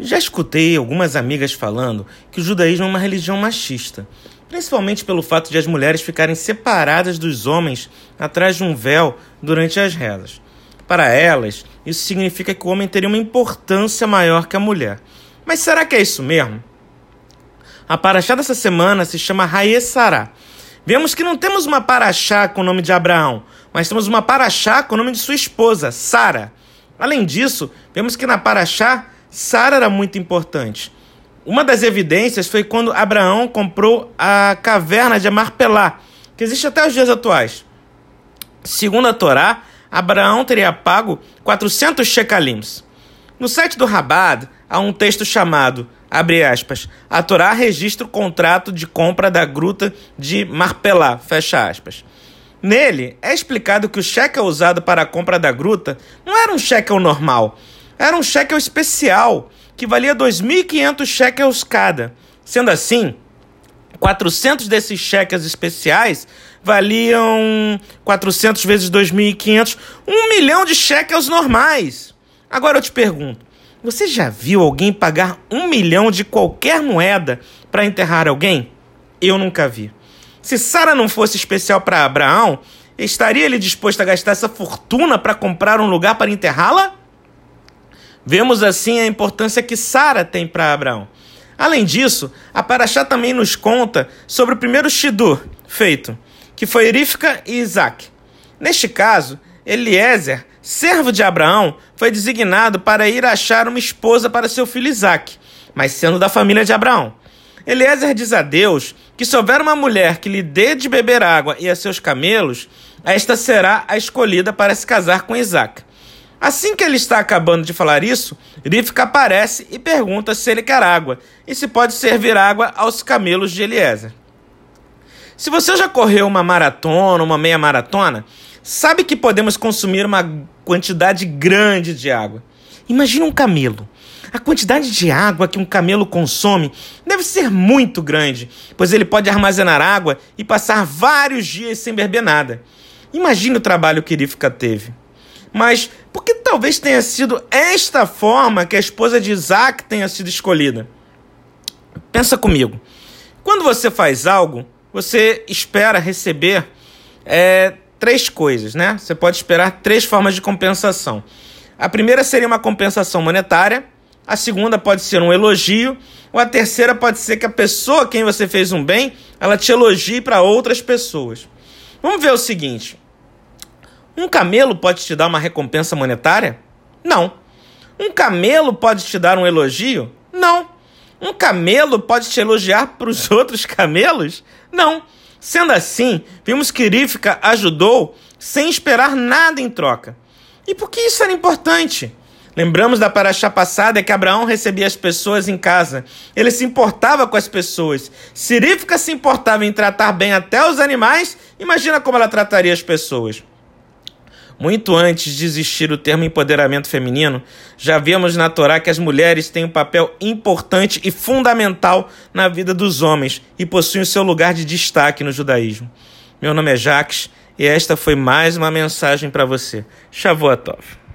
Já escutei algumas amigas falando que o judaísmo é uma religião machista, principalmente pelo fato de as mulheres ficarem separadas dos homens atrás de um véu durante as rezas. Para elas, isso significa que o homem teria uma importância maior que a mulher. Mas será que é isso mesmo? A paraxá dessa semana se chama Raesará. Vemos que não temos uma paraxá com o nome de Abraão, mas temos uma paraxá com o nome de sua esposa, Sara. Além disso, vemos que na paraxá Sara era muito importante. Uma das evidências foi quando Abraão comprou a caverna de Marpelá, que existe até os dias atuais. Segundo a Torá, Abraão teria pago 400 shekalims. No site do Rabad há um texto chamado, abre aspas, a Torá registra o contrato de compra da gruta de Marpelá, fecha aspas. Nele é explicado que o cheque usado para a compra da gruta não era um cheque normal, era um shekel especial, que valia 2.500 shekels cada. Sendo assim, 400 desses cheques especiais valiam 400 vezes 2.500, um milhão de shekels normais. Agora eu te pergunto, você já viu alguém pagar um milhão de qualquer moeda para enterrar alguém? Eu nunca vi. Se Sara não fosse especial para Abraão, estaria ele disposto a gastar essa fortuna para comprar um lugar para enterrá-la? Vemos assim a importância que Sara tem para Abraão. Além disso, a Paraxá também nos conta sobre o primeiro Shidur feito, que foi Rifka e Isaac. Neste caso, Eliezer, servo de Abraão, foi designado para ir achar uma esposa para seu filho Isaac, mas sendo da família de Abraão. Eliezer diz a Deus que se houver uma mulher que lhe dê de beber água e a seus camelos, esta será a escolhida para se casar com Isaac. Assim que ele está acabando de falar isso, Rifka aparece e pergunta se ele quer água e se pode servir água aos camelos de Eliezer. Se você já correu uma maratona, uma meia maratona, sabe que podemos consumir uma quantidade grande de água. Imagine um camelo. A quantidade de água que um camelo consome deve ser muito grande, pois ele pode armazenar água e passar vários dias sem beber nada. Imagine o trabalho que Rifka teve. Mas por que talvez tenha sido esta forma que a esposa de Isaac tenha sido escolhida? Pensa comigo. Quando você faz algo, você espera receber é, três coisas, né? Você pode esperar três formas de compensação. A primeira seria uma compensação monetária, a segunda pode ser um elogio, ou a terceira pode ser que a pessoa a quem você fez um bem, ela te elogie para outras pessoas. Vamos ver o seguinte: um camelo pode te dar uma recompensa monetária? Não. Um camelo pode te dar um elogio? Não. Um camelo pode te elogiar para os outros camelos? Não. Sendo assim, vimos que Rivka ajudou sem esperar nada em troca. E por que isso era importante? Lembramos da paraxá passada que Abraão recebia as pessoas em casa. Ele se importava com as pessoas. Se Rivka se importava em tratar bem até os animais, imagina como ela trataria as pessoas. Muito antes de existir o termo empoderamento feminino, já vemos na Torá que as mulheres têm um papel importante e fundamental na vida dos homens e possuem o seu lugar de destaque no judaísmo. Meu nome é Jacques e esta foi mais uma mensagem para você. Shavuot Tov.